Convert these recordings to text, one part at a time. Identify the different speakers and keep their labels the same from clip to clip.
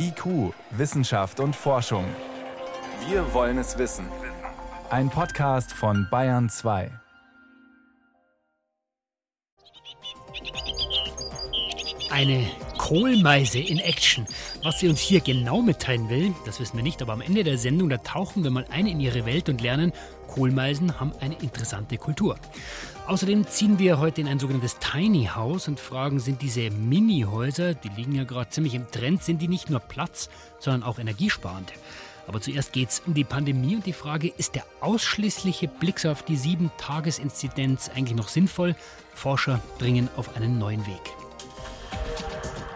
Speaker 1: IQ, Wissenschaft und Forschung. Wir wollen es wissen. Ein Podcast von Bayern 2.
Speaker 2: Eine Kohlmeise in Action. Was sie uns hier genau mitteilen will, das wissen wir nicht, aber am Ende der Sendung, da tauchen wir mal ein in ihre Welt und lernen, Kohlmeisen haben eine interessante Kultur. Außerdem ziehen wir heute in ein sogenanntes Tiny House und fragen, sind diese Mini-Häuser, die liegen ja gerade ziemlich im Trend, sind die nicht nur Platz, sondern auch energiesparend? Aber zuerst geht es um die Pandemie und die Frage, ist der ausschließliche Blick auf die 7-Tages-Inzidenz eigentlich noch sinnvoll? Forscher dringen auf einen neuen Weg.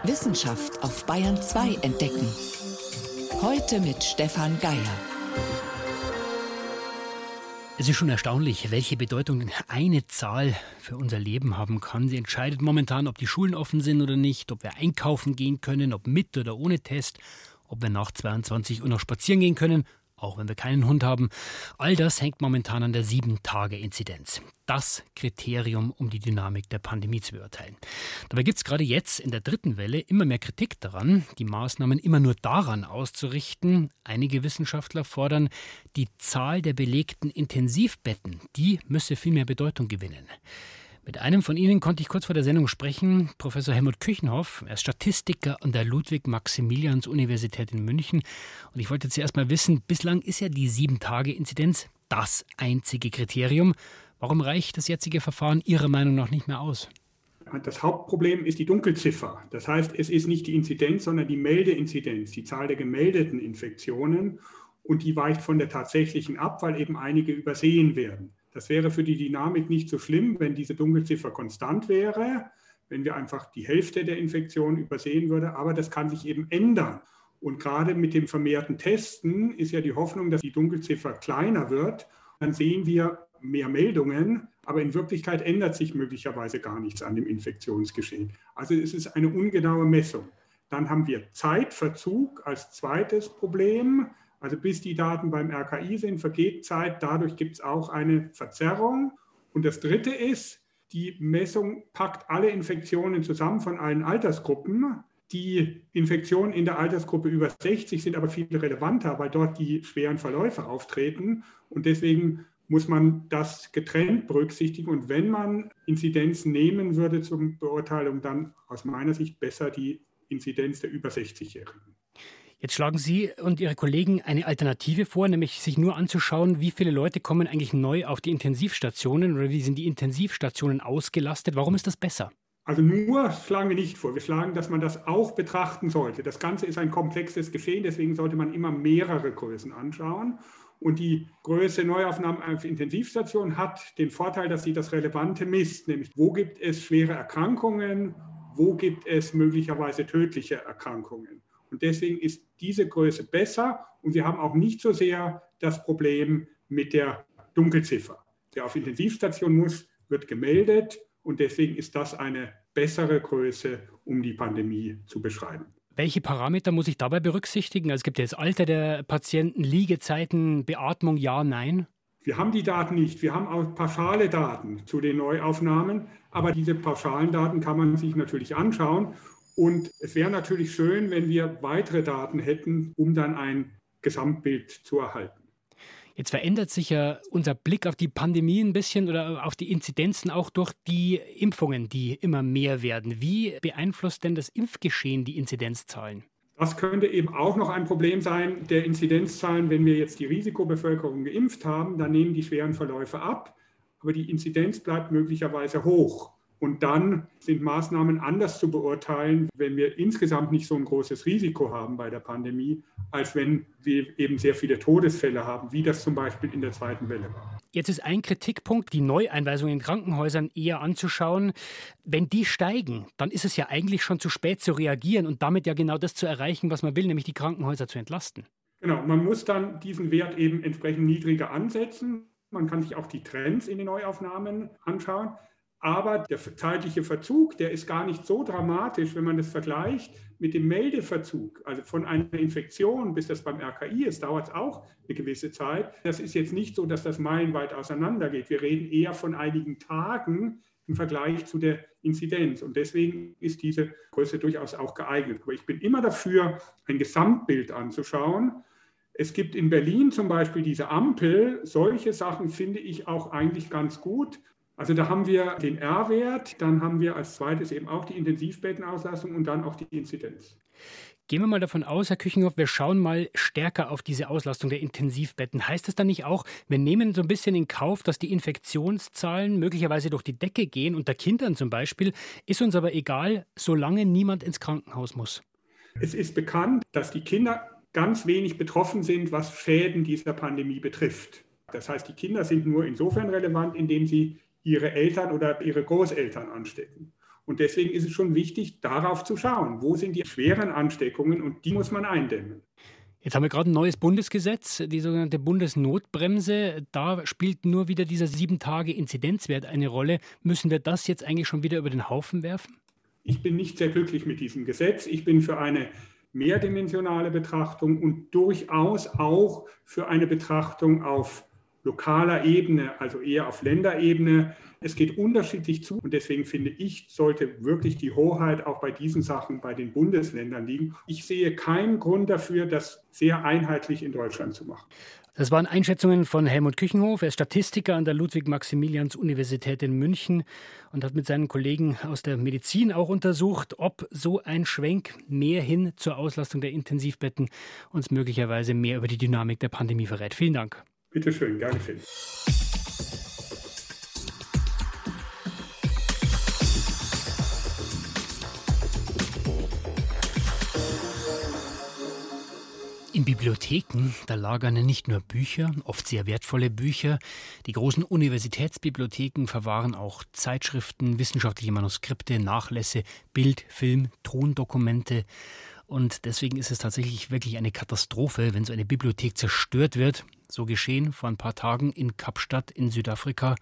Speaker 3: Wissenschaft auf Bayern 2 entdecken. Heute mit Stefan Geier.
Speaker 2: Es ist schon erstaunlich, welche Bedeutung eine Zahl für unser Leben haben kann. Sie entscheidet momentan, ob die Schulen offen sind oder nicht, ob wir einkaufen gehen können, ob mit oder ohne Test, ob wir nach 22 Uhr noch spazieren gehen können auch wenn wir keinen Hund haben. All das hängt momentan an der 7-Tage-Inzidenz. Das Kriterium, um die Dynamik der Pandemie zu beurteilen. Dabei gibt es gerade jetzt in der dritten Welle immer mehr Kritik daran, die Maßnahmen immer nur daran auszurichten. Einige Wissenschaftler fordern, die Zahl der belegten Intensivbetten, die müsse viel mehr Bedeutung gewinnen. Mit einem von Ihnen konnte ich kurz vor der Sendung sprechen, Professor Helmut Küchenhoff. Er ist Statistiker an der Ludwig-Maximilians-Universität in München. Und ich wollte zuerst mal wissen, bislang ist ja die Sieben-Tage-Inzidenz das einzige Kriterium. Warum reicht das jetzige Verfahren Ihrer Meinung nach nicht mehr aus?
Speaker 4: Das Hauptproblem ist die Dunkelziffer. Das heißt, es ist nicht die Inzidenz, sondern die Meldeinzidenz, die Zahl der gemeldeten Infektionen. Und die weicht von der tatsächlichen ab, weil eben einige übersehen werden. Das wäre für die Dynamik nicht so schlimm, wenn diese Dunkelziffer konstant wäre, wenn wir einfach die Hälfte der Infektionen übersehen würden. Aber das kann sich eben ändern. Und gerade mit dem vermehrten Testen ist ja die Hoffnung, dass die Dunkelziffer kleiner wird. Dann sehen wir mehr Meldungen, aber in Wirklichkeit ändert sich möglicherweise gar nichts an dem Infektionsgeschehen. Also es ist eine ungenaue Messung. Dann haben wir Zeitverzug als zweites Problem. Also bis die Daten beim RKI sind, vergeht Zeit. Dadurch gibt es auch eine Verzerrung. Und das Dritte ist, die Messung packt alle Infektionen zusammen von allen Altersgruppen. Die Infektionen in der Altersgruppe über 60 sind aber viel relevanter, weil dort die schweren Verläufe auftreten. Und deswegen muss man das getrennt berücksichtigen. Und wenn man Inzidenzen nehmen würde zur Beurteilung, dann aus meiner Sicht besser die Inzidenz der über 60-Jährigen.
Speaker 2: Jetzt schlagen Sie und Ihre Kollegen eine Alternative vor, nämlich sich nur anzuschauen, wie viele Leute kommen eigentlich neu auf die Intensivstationen oder wie sind die Intensivstationen ausgelastet. Warum ist das besser?
Speaker 4: Also nur schlagen wir nicht vor. Wir schlagen, dass man das auch betrachten sollte. Das Ganze ist ein komplexes Geschehen, deswegen sollte man immer mehrere Größen anschauen. Und die Größe Neuaufnahmen auf Intensivstationen hat den Vorteil, dass sie das Relevante misst, nämlich wo gibt es schwere Erkrankungen, wo gibt es möglicherweise tödliche Erkrankungen. Und deswegen ist diese Größe besser und wir haben auch nicht so sehr das Problem mit der Dunkelziffer. Wer auf Intensivstation muss, wird gemeldet und deswegen ist das eine bessere Größe, um die Pandemie zu beschreiben.
Speaker 2: Welche Parameter muss ich dabei berücksichtigen? Also es gibt ja das Alter der Patienten, Liegezeiten, Beatmung, ja, nein?
Speaker 4: Wir haben die Daten nicht. Wir haben auch pauschale Daten zu den Neuaufnahmen, aber diese pauschalen Daten kann man sich natürlich anschauen und es wäre natürlich schön, wenn wir weitere Daten hätten, um dann ein Gesamtbild zu erhalten.
Speaker 2: Jetzt verändert sich ja unser Blick auf die Pandemie ein bisschen oder auf die Inzidenzen auch durch die Impfungen, die immer mehr werden. Wie beeinflusst denn das Impfgeschehen die Inzidenzzahlen?
Speaker 4: Das könnte eben auch noch ein Problem sein der Inzidenzzahlen. Wenn wir jetzt die Risikobevölkerung geimpft haben, dann nehmen die schweren Verläufe ab, aber die Inzidenz bleibt möglicherweise hoch. Und dann sind Maßnahmen anders zu beurteilen, wenn wir insgesamt nicht so ein großes Risiko haben bei der Pandemie, als wenn wir eben sehr viele Todesfälle haben, wie das zum Beispiel in der zweiten Welle war.
Speaker 2: Jetzt ist ein Kritikpunkt, die Neueinweisung in Krankenhäusern eher anzuschauen. Wenn die steigen, dann ist es ja eigentlich schon zu spät zu reagieren und damit ja genau das zu erreichen, was man will, nämlich die Krankenhäuser zu entlasten.
Speaker 4: Genau, man muss dann diesen Wert eben entsprechend niedriger ansetzen. Man kann sich auch die Trends in den Neuaufnahmen anschauen. Aber der zeitliche Verzug, der ist gar nicht so dramatisch, wenn man das vergleicht mit dem Meldeverzug. Also von einer Infektion bis das beim RKI ist, dauert es auch eine gewisse Zeit. Das ist jetzt nicht so, dass das meilenweit auseinandergeht. Wir reden eher von einigen Tagen, im Vergleich zu der Inzidenz. Und deswegen ist diese Größe durchaus auch geeignet. Aber ich bin immer dafür, ein Gesamtbild anzuschauen. Es gibt in Berlin zum Beispiel diese Ampel. Solche Sachen finde ich auch eigentlich ganz gut. Also da haben wir den R-Wert, dann haben wir als zweites eben auch die Intensivbettenauslastung und dann auch die Inzidenz.
Speaker 2: Gehen wir mal davon aus, Herr Küchenhoff, wir schauen mal stärker auf diese Auslastung der Intensivbetten. Heißt das dann nicht auch, wir nehmen so ein bisschen in Kauf, dass die Infektionszahlen möglicherweise durch die Decke gehen, unter Kindern zum Beispiel, ist uns aber egal, solange niemand ins Krankenhaus muss?
Speaker 4: Es ist bekannt, dass die Kinder ganz wenig betroffen sind, was Schäden dieser Pandemie betrifft. Das heißt, die Kinder sind nur insofern relevant, indem sie ihre Eltern oder ihre Großeltern anstecken. Und deswegen ist es schon wichtig, darauf zu schauen, wo sind die schweren Ansteckungen und die muss man eindämmen.
Speaker 2: Jetzt haben wir gerade ein neues Bundesgesetz, die sogenannte Bundesnotbremse. Da spielt nur wieder dieser sieben Tage Inzidenzwert eine Rolle. Müssen wir das jetzt eigentlich schon wieder über den Haufen werfen?
Speaker 4: Ich bin nicht sehr glücklich mit diesem Gesetz. Ich bin für eine mehrdimensionale Betrachtung und durchaus auch für eine Betrachtung auf lokaler Ebene, also eher auf Länderebene. Es geht unterschiedlich zu und deswegen finde ich, sollte wirklich die Hoheit auch bei diesen Sachen bei den Bundesländern liegen. Ich sehe keinen Grund dafür, das sehr einheitlich in Deutschland zu machen.
Speaker 2: Das waren Einschätzungen von Helmut Küchenhof. Er ist Statistiker an der Ludwig-Maximilians-Universität in München und hat mit seinen Kollegen aus der Medizin auch untersucht, ob so ein Schwenk mehr hin zur Auslastung der Intensivbetten uns möglicherweise mehr über die Dynamik der Pandemie verrät. Vielen Dank.
Speaker 4: Bitte schön, gerne schön.
Speaker 2: In Bibliotheken, da lagern nicht nur Bücher, oft sehr wertvolle Bücher. Die großen Universitätsbibliotheken verwahren auch Zeitschriften, wissenschaftliche Manuskripte, Nachlässe, Bild, Film, Tondokumente. Und deswegen ist es tatsächlich wirklich eine Katastrophe, wenn so eine Bibliothek zerstört wird. So geschehen vor ein paar Tagen in Kapstadt in Südafrika.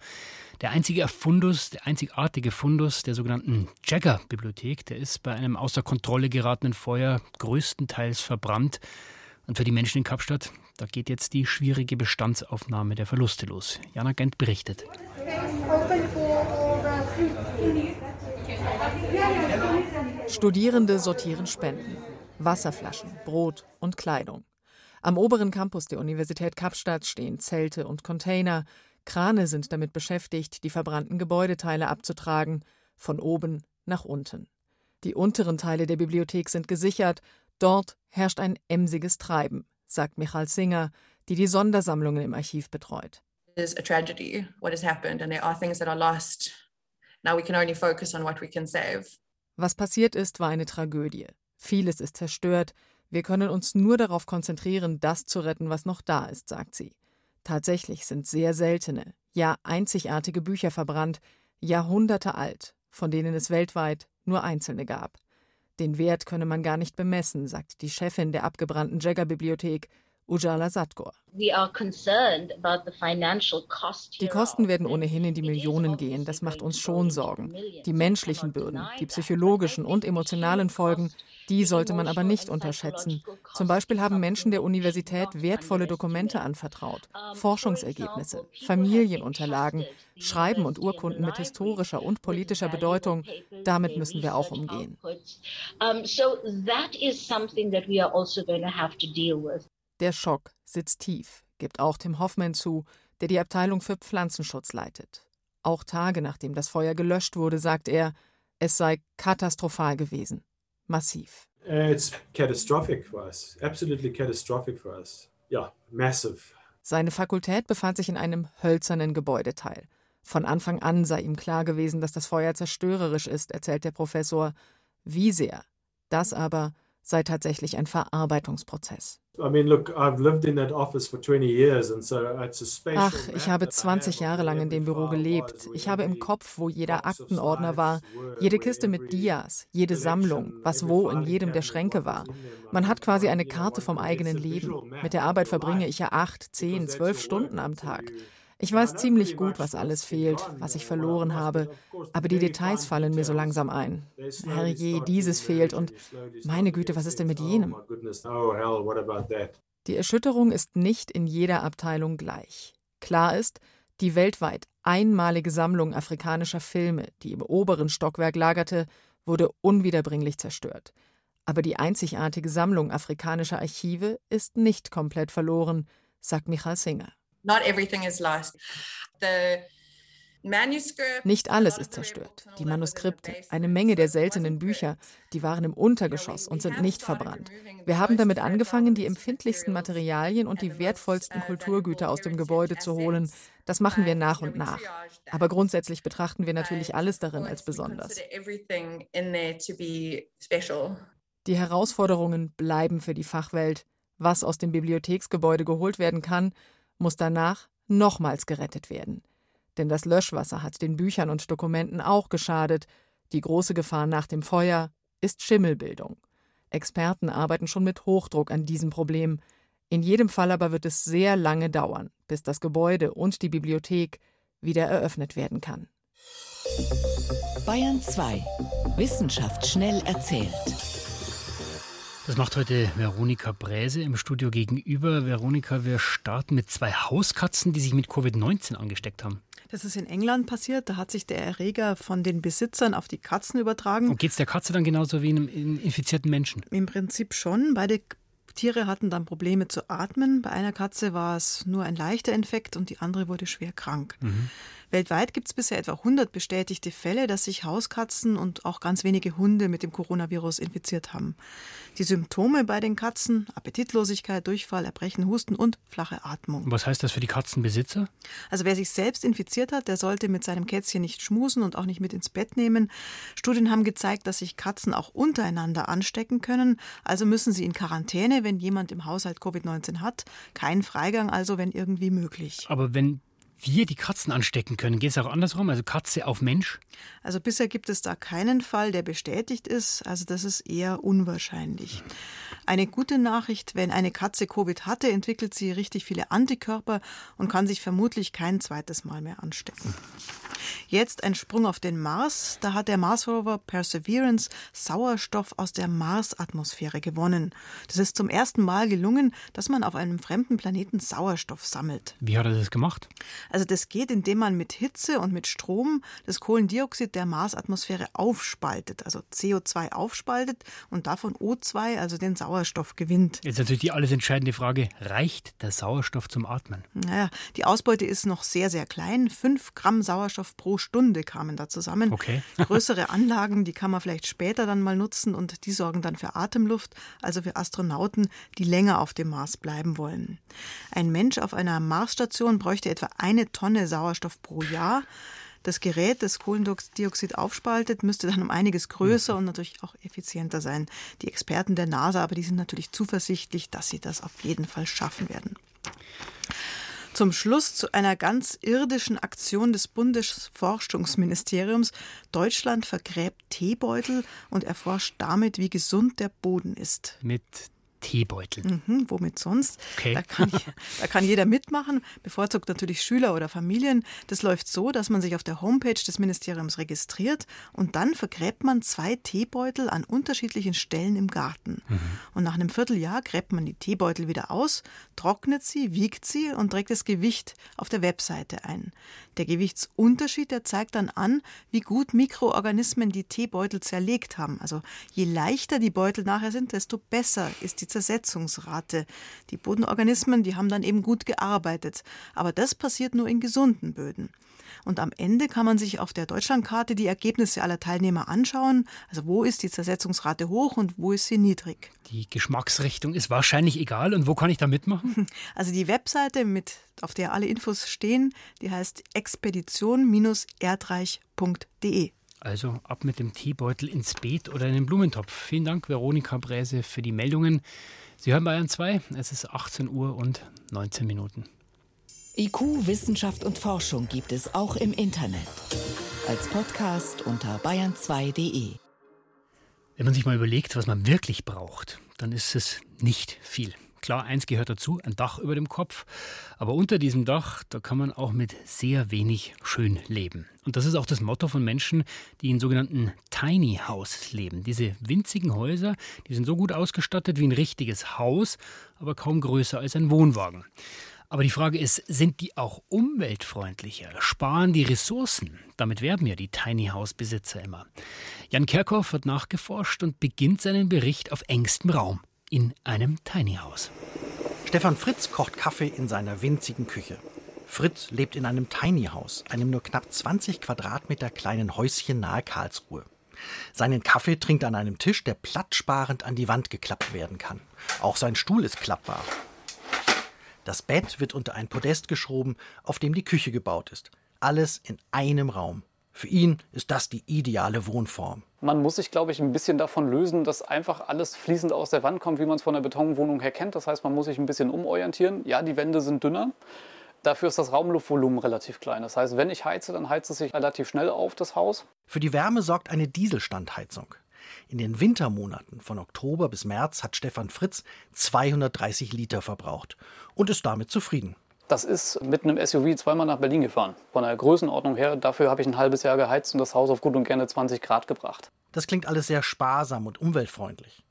Speaker 2: Der einzige Fundus, der einzigartige Fundus der sogenannten Jagger-Bibliothek, der ist bei einem außer Kontrolle geratenen Feuer größtenteils verbrannt. Und für die Menschen in Kapstadt, da geht jetzt die schwierige Bestandsaufnahme der Verluste los. Jana Gent berichtet.
Speaker 5: Studierende sortieren Spenden. Wasserflaschen, Brot und Kleidung. Am oberen Campus der Universität Kapstadt stehen Zelte und Container. Krane sind damit beschäftigt, die verbrannten Gebäudeteile abzutragen, von oben nach unten. Die unteren Teile der Bibliothek sind gesichert. Dort herrscht ein emsiges Treiben, sagt Michal Singer, die die Sondersammlungen im Archiv betreut.
Speaker 6: It is a tragedy what has happened and there are things that are lost. Now we can only focus on what we can save.
Speaker 5: Was passiert ist, war eine Tragödie. Vieles ist zerstört. Wir können uns nur darauf konzentrieren, das zu retten, was noch da ist, sagt sie. Tatsächlich sind sehr seltene, ja einzigartige Bücher verbrannt, Jahrhunderte alt, von denen es weltweit nur einzelne gab. Den Wert könne man gar nicht bemessen, sagt die Chefin der abgebrannten Jäger-Bibliothek, Ujala Satgor. Die Kosten werden ohnehin in die Millionen gehen, das macht uns schon Sorgen. Die menschlichen Bürden, die psychologischen und emotionalen Folgen, die sollte man aber nicht unterschätzen. Zum Beispiel haben Menschen der Universität wertvolle Dokumente anvertraut, Forschungsergebnisse, Familienunterlagen, Schreiben und Urkunden mit historischer und politischer Bedeutung. Damit müssen wir auch umgehen. Der Schock sitzt tief, gibt auch Tim Hoffmann zu, der die Abteilung für Pflanzenschutz leitet. Auch Tage nachdem das Feuer gelöscht wurde, sagt er, es sei katastrophal gewesen. Massiv. It's catastrophic for us. Absolutely catastrophic for us. Ja, massive. Seine Fakultät befand sich in einem hölzernen Gebäudeteil. Von Anfang an sei ihm klar gewesen, dass das Feuer zerstörerisch ist, erzählt der Professor. Wie sehr? Das aber sei tatsächlich ein Verarbeitungsprozess. Ach, ich habe 20 Jahre lang in dem Büro gelebt. Ich habe im Kopf, wo jeder Aktenordner war, jede Kiste mit Dias, jede Sammlung, was wo in jedem der Schränke war. Man hat quasi eine Karte vom eigenen Leben. Mit der Arbeit verbringe ich ja acht, zehn, zwölf Stunden am Tag. Ich weiß ziemlich gut, was alles fehlt, was ich verloren habe, aber die Details fallen mir so langsam ein. Herrje, dieses fehlt und meine Güte, was ist denn mit jenem? Die Erschütterung ist nicht in jeder Abteilung gleich. Klar ist, die weltweit einmalige Sammlung afrikanischer Filme, die im oberen Stockwerk lagerte, wurde unwiederbringlich zerstört. Aber die einzigartige Sammlung afrikanischer Archive ist nicht komplett verloren, sagt Michael Singer.
Speaker 6: Not everything is lost. The
Speaker 5: nicht alles ist zerstört. Die Manuskripte, eine Menge der seltenen Bücher, die waren im Untergeschoss und sind nicht verbrannt. Wir haben damit angefangen, die empfindlichsten Materialien und die wertvollsten Kulturgüter aus dem Gebäude zu holen. Das machen wir nach und nach. Aber grundsätzlich betrachten wir natürlich alles darin als besonders. Die Herausforderungen bleiben für die Fachwelt. Was aus dem Bibliotheksgebäude geholt werden kann, muss danach nochmals gerettet werden. Denn das Löschwasser hat den Büchern und Dokumenten auch geschadet. Die große Gefahr nach dem Feuer ist Schimmelbildung. Experten arbeiten schon mit Hochdruck an diesem Problem. In jedem Fall aber wird es sehr lange dauern, bis das Gebäude und die Bibliothek wieder eröffnet werden kann.
Speaker 3: Bayern 2. Wissenschaft schnell erzählt.
Speaker 2: Das macht heute Veronika Bräse im Studio gegenüber. Veronika, wir starten mit zwei Hauskatzen, die sich mit Covid-19 angesteckt haben.
Speaker 7: Das ist in England passiert. Da hat sich der Erreger von den Besitzern auf die Katzen übertragen.
Speaker 2: Und geht es der Katze dann genauso wie einem infizierten Menschen?
Speaker 7: Im Prinzip schon. Beide Tiere hatten dann Probleme zu atmen. Bei einer Katze war es nur ein leichter Infekt und die andere wurde schwer krank. Mhm. Weltweit gibt es bisher etwa 100 bestätigte Fälle, dass sich Hauskatzen und auch ganz wenige Hunde mit dem Coronavirus infiziert haben. Die Symptome bei den Katzen, Appetitlosigkeit, Durchfall, Erbrechen, Husten und flache Atmung.
Speaker 2: Was heißt das für die Katzenbesitzer?
Speaker 7: Also wer sich selbst infiziert hat, der sollte mit seinem Kätzchen nicht schmusen und auch nicht mit ins Bett nehmen. Studien haben gezeigt, dass sich Katzen auch untereinander anstecken können. Also müssen sie in Quarantäne, wenn jemand im Haushalt Covid-19 hat. Kein Freigang also, wenn irgendwie möglich.
Speaker 2: Aber wenn wir die Katzen anstecken können. Geht es auch andersrum, also Katze auf Mensch?
Speaker 7: Also bisher gibt es da keinen Fall, der bestätigt ist. Also das ist eher unwahrscheinlich. Eine gute Nachricht, wenn eine Katze Covid hatte, entwickelt sie richtig viele Antikörper und kann sich vermutlich kein zweites Mal mehr anstecken. Jetzt ein Sprung auf den Mars. Da hat der Mars-Rover Perseverance Sauerstoff aus der Mars-Atmosphäre gewonnen. Das ist zum ersten Mal gelungen, dass man auf einem fremden Planeten Sauerstoff sammelt.
Speaker 2: Wie hat er das gemacht?
Speaker 7: Also das geht, indem man mit Hitze und mit Strom das Kohlendioxid der Marsatmosphäre aufspaltet, also CO2 aufspaltet und davon O2, also den Sauerstoff gewinnt.
Speaker 2: Jetzt natürlich die alles entscheidende Frage, reicht der Sauerstoff zum Atmen?
Speaker 7: Naja, die Ausbeute ist noch sehr, sehr klein. Fünf Gramm Sauerstoff pro Stunde kamen da zusammen.
Speaker 2: Okay.
Speaker 7: Größere Anlagen, die kann man vielleicht später dann mal nutzen und die sorgen dann für Atemluft, also für Astronauten, die länger auf dem Mars bleiben wollen. Ein Mensch auf einer Marsstation bräuchte etwa eine Tonne Sauerstoff pro Jahr. Das Gerät, das Kohlendioxid aufspaltet, müsste dann um einiges größer und natürlich auch effizienter sein. Die Experten der NASA, aber die sind natürlich zuversichtlich, dass sie das auf jeden Fall schaffen werden. Zum Schluss zu einer ganz irdischen Aktion des Bundesforschungsministeriums. Deutschland vergräbt Teebeutel und erforscht damit, wie gesund der Boden ist.
Speaker 2: Mit Teebeutel.
Speaker 7: Mhm, womit sonst?
Speaker 2: Okay.
Speaker 7: Da, kann, da kann jeder mitmachen, bevorzugt natürlich Schüler oder Familien. Das läuft so, dass man sich auf der Homepage des Ministeriums registriert und dann vergräbt man zwei Teebeutel an unterschiedlichen Stellen im Garten. Mhm. Und nach einem Vierteljahr gräbt man die Teebeutel wieder aus, trocknet sie, wiegt sie und trägt das Gewicht auf der Webseite ein. Der Gewichtsunterschied, der zeigt dann an, wie gut Mikroorganismen die Teebeutel zerlegt haben. Also je leichter die Beutel nachher sind, desto besser ist die Zersetzungsrate. Die Bodenorganismen, die haben dann eben gut gearbeitet. Aber das passiert nur in gesunden Böden. Und am Ende kann man sich auf der Deutschlandkarte die Ergebnisse aller Teilnehmer anschauen. Also wo ist die Zersetzungsrate hoch und wo ist sie niedrig.
Speaker 2: Die Geschmacksrichtung ist wahrscheinlich egal. Und wo kann ich da mitmachen?
Speaker 7: Also die Webseite, mit, auf der alle Infos stehen, die heißt expedition-erdreich.de.
Speaker 2: Also ab mit dem Teebeutel ins Beet oder in den Blumentopf. Vielen Dank, Veronika Bräse, für die Meldungen. Sie hören Bayern 2, es ist 18 Uhr und 19 Minuten.
Speaker 3: IQ, Wissenschaft und Forschung gibt es auch im Internet. Als Podcast unter bayern2.de.
Speaker 2: Wenn man sich mal überlegt, was man wirklich braucht, dann ist es nicht viel. Klar, eins gehört dazu, ein Dach über dem Kopf. Aber unter diesem Dach, da kann man auch mit sehr wenig schön leben. Und das ist auch das Motto von Menschen, die in sogenannten Tiny House leben. Diese winzigen Häuser, die sind so gut ausgestattet wie ein richtiges Haus, aber kaum größer als ein Wohnwagen. Aber die Frage ist, sind die auch umweltfreundlicher? Sparen die Ressourcen? Damit werben ja die Tiny House Besitzer immer. Jan Kerkhoff hat nachgeforscht und beginnt seinen Bericht auf engstem Raum in einem Tiny House.
Speaker 8: Stefan Fritz kocht Kaffee in seiner winzigen Küche. Fritz lebt in einem Tiny House, einem nur knapp 20 Quadratmeter kleinen Häuschen nahe Karlsruhe. Seinen Kaffee trinkt an einem Tisch, der platzsparend an die Wand geklappt werden kann. Auch sein Stuhl ist klappbar. Das Bett wird unter ein Podest geschoben, auf dem die Küche gebaut ist. Alles in einem Raum. Für ihn ist das die ideale Wohnform.
Speaker 9: Man muss sich, glaube ich, ein bisschen davon lösen, dass einfach alles fließend aus der Wand kommt, wie man es von der Betonwohnung her kennt. Das heißt, man muss sich ein bisschen umorientieren. Ja, die Wände sind dünner. Dafür ist das Raumluftvolumen relativ klein. Das heißt, wenn ich heize, dann heizt es sich relativ schnell auf das Haus.
Speaker 8: Für die Wärme sorgt eine Dieselstandheizung. In den Wintermonaten von Oktober bis März hat Stefan Fritz 230 Liter verbraucht und ist damit zufrieden.
Speaker 9: Das ist mit einem SUV zweimal nach Berlin gefahren. Von der Größenordnung her, dafür habe ich ein halbes Jahr geheizt und das Haus auf gut und gerne 20 Grad gebracht.
Speaker 8: Das klingt alles sehr sparsam und umweltfreundlich.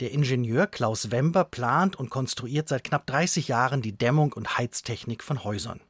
Speaker 8: Der Ingenieur Klaus Wember plant und konstruiert seit knapp 30 Jahren die Dämmung und Heiztechnik von Häusern.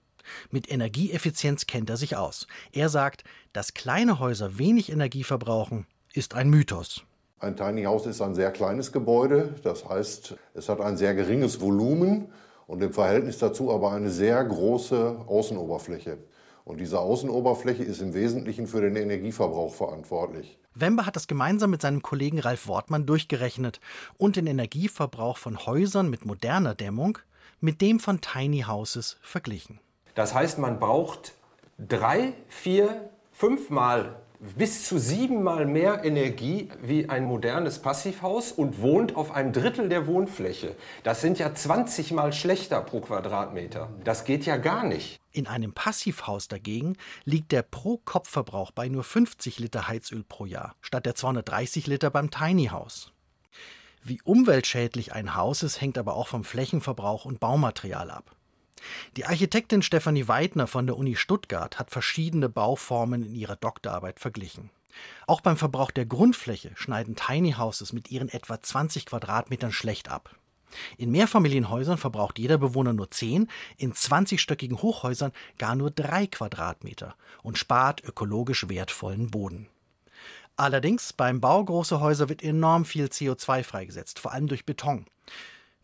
Speaker 8: Mit Energieeffizienz kennt er sich aus. Er sagt, dass kleine Häuser wenig Energie verbrauchen, ist ein Mythos.
Speaker 10: Ein Tiny House ist ein sehr kleines Gebäude, das heißt, es hat ein sehr geringes Volumen und im Verhältnis dazu aber eine sehr große Außenoberfläche. Und diese Außenoberfläche ist im Wesentlichen für den Energieverbrauch verantwortlich.
Speaker 8: Wember hat das gemeinsam mit seinem Kollegen Ralf Wortmann durchgerechnet und den Energieverbrauch von Häusern mit moderner Dämmung mit dem von Tiny Houses verglichen.
Speaker 11: Das heißt, man braucht drei, vier, fünfmal bis zu siebenmal mehr Energie wie ein modernes Passivhaus und wohnt auf einem Drittel der Wohnfläche. Das sind ja 20 mal schlechter pro Quadratmeter. Das geht ja gar nicht.
Speaker 8: In einem Passivhaus dagegen liegt der Pro-Kopf-Verbrauch bei nur 50 Liter Heizöl pro Jahr, statt der 230 Liter beim Tiny House. Wie umweltschädlich ein Haus ist, hängt aber auch vom Flächenverbrauch und Baumaterial ab. Die Architektin Stefanie Weidner von der Uni Stuttgart hat verschiedene Bauformen in ihrer Doktorarbeit verglichen. Auch beim Verbrauch der Grundfläche schneiden Tiny Houses mit ihren etwa 20 Quadratmetern schlecht ab. In Mehrfamilienhäusern verbraucht jeder Bewohner nur 10, in 20-stöckigen Hochhäusern gar nur 3 Quadratmeter und spart ökologisch wertvollen Boden. Allerdings beim Bau großer Häuser wird enorm viel CO2 freigesetzt, vor allem durch Beton.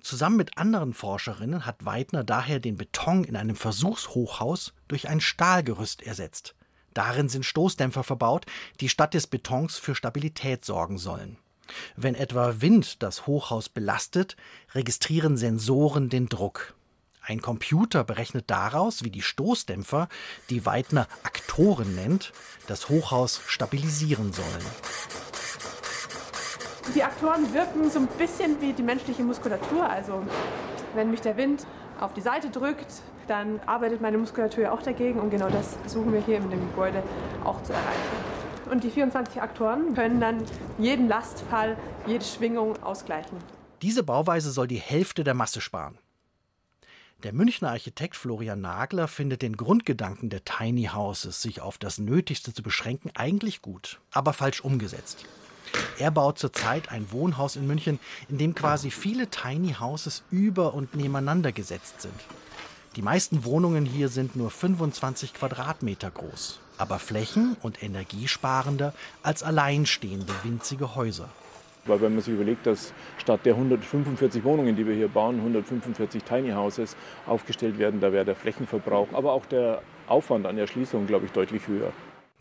Speaker 8: Zusammen mit anderen Forscherinnen hat Weidner daher den Beton in einem Versuchshochhaus durch ein Stahlgerüst ersetzt. Darin sind Stoßdämpfer verbaut, die statt des Betons für Stabilität sorgen sollen. Wenn etwa Wind das Hochhaus belastet, registrieren Sensoren den Druck. Ein Computer berechnet daraus, wie die Stoßdämpfer, die Weidner Aktoren nennt, das Hochhaus stabilisieren sollen.
Speaker 12: Die Aktoren wirken so ein bisschen wie die menschliche Muskulatur. Also wenn mich der Wind auf die Seite drückt, dann arbeitet meine Muskulatur ja auch dagegen und genau das versuchen wir hier in dem Gebäude auch zu erreichen. Und die 24 Aktoren können dann jeden Lastfall, jede Schwingung ausgleichen.
Speaker 8: Diese Bauweise soll die Hälfte der Masse sparen. Der Münchner Architekt Florian Nagler findet den Grundgedanken der Tiny Houses, sich auf das Nötigste zu beschränken, eigentlich gut, aber falsch umgesetzt. Er baut zurzeit ein Wohnhaus in München, in dem quasi viele Tiny Houses über und nebeneinander gesetzt sind. Die meisten Wohnungen hier sind nur 25 Quadratmeter groß, aber flächen- und energiesparender als alleinstehende winzige Häuser.
Speaker 13: Weil wenn man sich überlegt, dass statt der 145 Wohnungen, die wir hier bauen, 145 Tiny Houses aufgestellt werden, da wäre der Flächenverbrauch, aber auch der Aufwand an Erschließung, glaube ich, deutlich höher.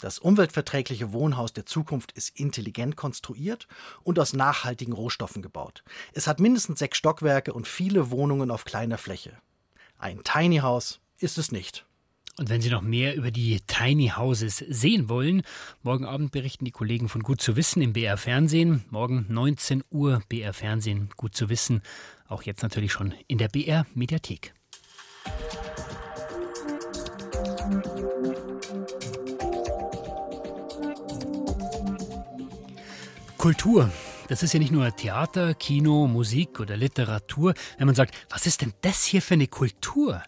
Speaker 8: Das umweltverträgliche Wohnhaus der Zukunft ist intelligent konstruiert und aus nachhaltigen Rohstoffen gebaut. Es hat mindestens sechs Stockwerke und viele Wohnungen auf kleiner Fläche. Ein Tiny House ist es nicht.
Speaker 2: Und wenn Sie noch mehr über die Tiny Houses sehen wollen, morgen Abend berichten die Kollegen von Gut zu wissen im BR Fernsehen. Morgen 19 Uhr BR Fernsehen, Gut zu wissen. Auch jetzt natürlich schon in der BR Mediathek. Kultur. Das ist ja nicht nur Theater, Kino, Musik oder Literatur. Wenn man sagt, was ist denn das hier für eine Kultur?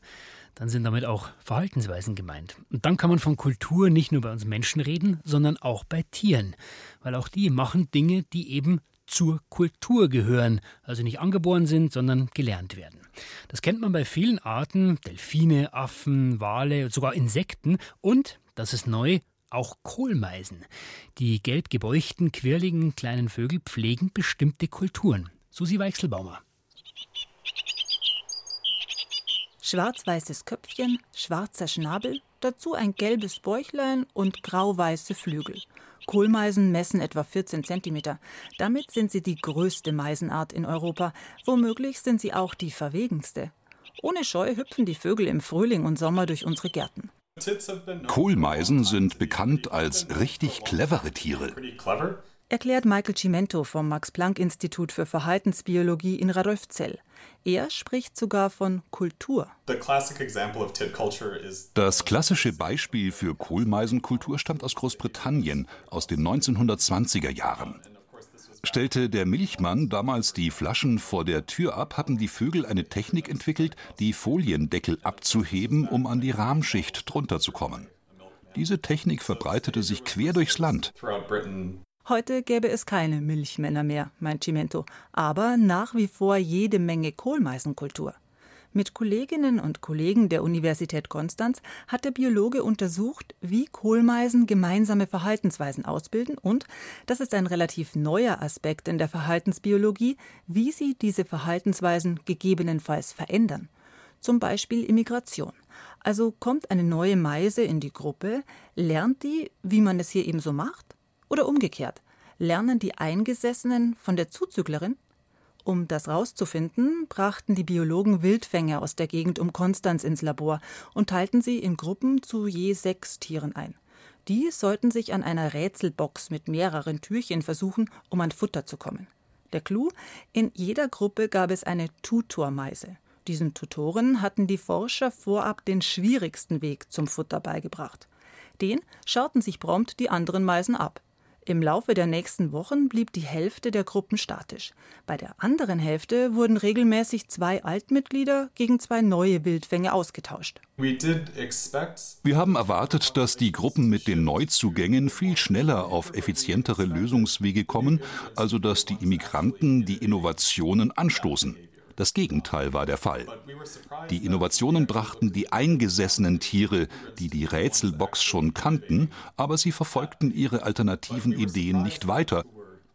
Speaker 2: Dann sind damit auch Verhaltensweisen gemeint. Und dann kann man von Kultur nicht nur bei uns Menschen reden, sondern auch bei Tieren. Weil auch die machen Dinge, die eben zur Kultur gehören, also nicht angeboren sind, sondern gelernt werden. Das kennt man bei vielen Arten, Delfine, Affen, Wale, sogar Insekten und, das ist neu, auch Kohlmeisen. Die gelb gebeuchten, quirligen kleinen Vögel pflegen bestimmte Kulturen. Susi Weichselbaumer.
Speaker 14: Schwarz-weißes Köpfchen, schwarzer Schnabel, dazu ein gelbes Bäuchlein und grau-weiße Flügel. Kohlmeisen messen etwa 14 cm. Damit sind sie die größte Meisenart in Europa. Womöglich sind sie auch die verwegenste. Ohne Scheu hüpfen die Vögel im Frühling und Sommer durch unsere Gärten.
Speaker 15: Kohlmeisen sind bekannt als richtig clevere Tiere
Speaker 14: erklärt Michael Cimento vom Max-Planck-Institut für Verhaltensbiologie in Radolfzell. Er spricht sogar von Kultur.
Speaker 15: Das klassische Beispiel für Kohlmeisenkultur stammt aus Großbritannien aus den 1920er Jahren. Stellte der Milchmann damals die Flaschen vor der Tür ab, hatten die Vögel eine Technik entwickelt, die Foliendeckel abzuheben, um an die Rahmschicht drunter zu kommen. Diese Technik verbreitete sich quer durchs Land.
Speaker 14: Heute gäbe es keine Milchmänner mehr, meint Cimento, aber nach wie vor jede Menge Kohlmeisenkultur. Mit Kolleginnen und Kollegen der Universität Konstanz hat der Biologe untersucht, wie Kohlmeisen gemeinsame Verhaltensweisen ausbilden und, das ist ein relativ neuer Aspekt in der Verhaltensbiologie, wie sie diese Verhaltensweisen gegebenenfalls verändern. Zum Beispiel Immigration. Also kommt eine neue Meise in die Gruppe, lernt die, wie man es hier eben so macht, oder umgekehrt, lernen die Eingesessenen von der Zuzüglerin? Um das rauszufinden, brachten die Biologen Wildfänge aus der Gegend um Konstanz ins Labor und teilten sie in Gruppen zu je sechs Tieren ein. Die sollten sich an einer Rätselbox mit mehreren Türchen versuchen, um an Futter zu kommen. Der Clou: In jeder Gruppe gab es eine Tutormeise. Diesen Tutoren hatten die Forscher vorab den schwierigsten Weg zum Futter beigebracht. Den schauten sich prompt die anderen Meisen ab. Im Laufe der nächsten Wochen blieb die Hälfte der Gruppen statisch. Bei der anderen Hälfte wurden regelmäßig zwei Altmitglieder gegen zwei neue Wildfänge ausgetauscht.
Speaker 15: Wir haben erwartet, dass die Gruppen mit den Neuzugängen viel schneller auf effizientere Lösungswege kommen, also dass die Immigranten die Innovationen anstoßen. Das Gegenteil war der Fall. Die Innovationen brachten die eingesessenen Tiere, die die Rätselbox schon kannten, aber sie verfolgten ihre alternativen Ideen nicht weiter.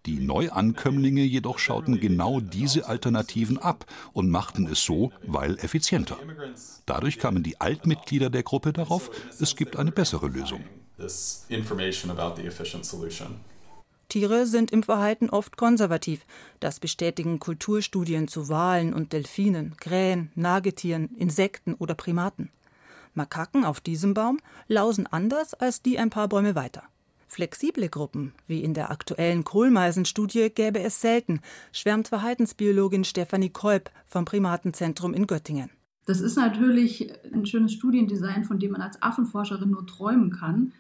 Speaker 15: Die Neuankömmlinge jedoch schauten genau diese Alternativen ab und machten es so, weil effizienter. Dadurch kamen die Altmitglieder der Gruppe darauf, es gibt eine bessere Lösung.
Speaker 14: Tiere sind im Verhalten oft konservativ. Das bestätigen Kulturstudien zu Walen und Delfinen, Krähen, Nagetieren, Insekten oder Primaten. Makaken auf diesem Baum lausen anders als die ein paar Bäume weiter. Flexible Gruppen, wie in der aktuellen Kohlmeisenstudie, gäbe es selten, schwärmt Verhaltensbiologin Stefanie Kolb vom Primatenzentrum in Göttingen.
Speaker 16: Das ist natürlich ein schönes Studiendesign, von dem man als Affenforscherin nur träumen kann.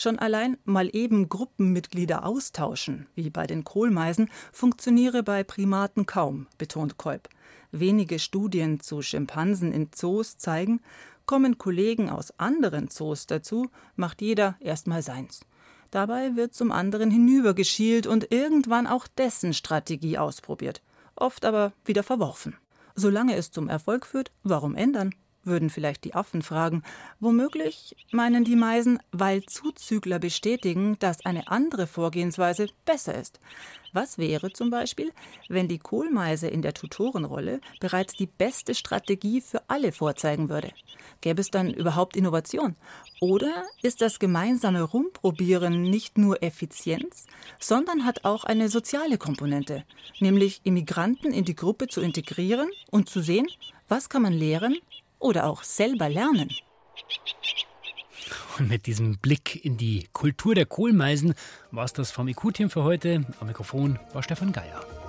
Speaker 14: Schon allein mal eben Gruppenmitglieder austauschen, wie bei den Kohlmeisen, funktioniere bei Primaten kaum, betont Kolb. Wenige Studien zu Schimpansen in Zoos zeigen, kommen Kollegen aus anderen Zoos dazu, macht jeder erstmal seins. Dabei wird zum anderen hinübergeschielt und irgendwann auch dessen Strategie ausprobiert, oft aber wieder verworfen. Solange es zum Erfolg führt, warum ändern? Würden vielleicht die Affen fragen. Womöglich meinen die Meisen, weil Zuzügler bestätigen, dass eine andere Vorgehensweise besser ist. Was wäre zum Beispiel, wenn die Kohlmeise in der Tutorenrolle bereits die beste Strategie für alle vorzeigen würde? Gäbe es dann überhaupt Innovation? Oder ist das gemeinsame Rumprobieren nicht nur Effizienz, sondern hat auch eine soziale Komponente, nämlich Immigranten in die Gruppe zu integrieren und zu sehen, was kann man lehren, oder auch selber lernen.
Speaker 2: Und mit diesem Blick in die Kultur der Kohlmeisen war es das vom IQ-Team für heute. Am Mikrofon war Stefan Geier.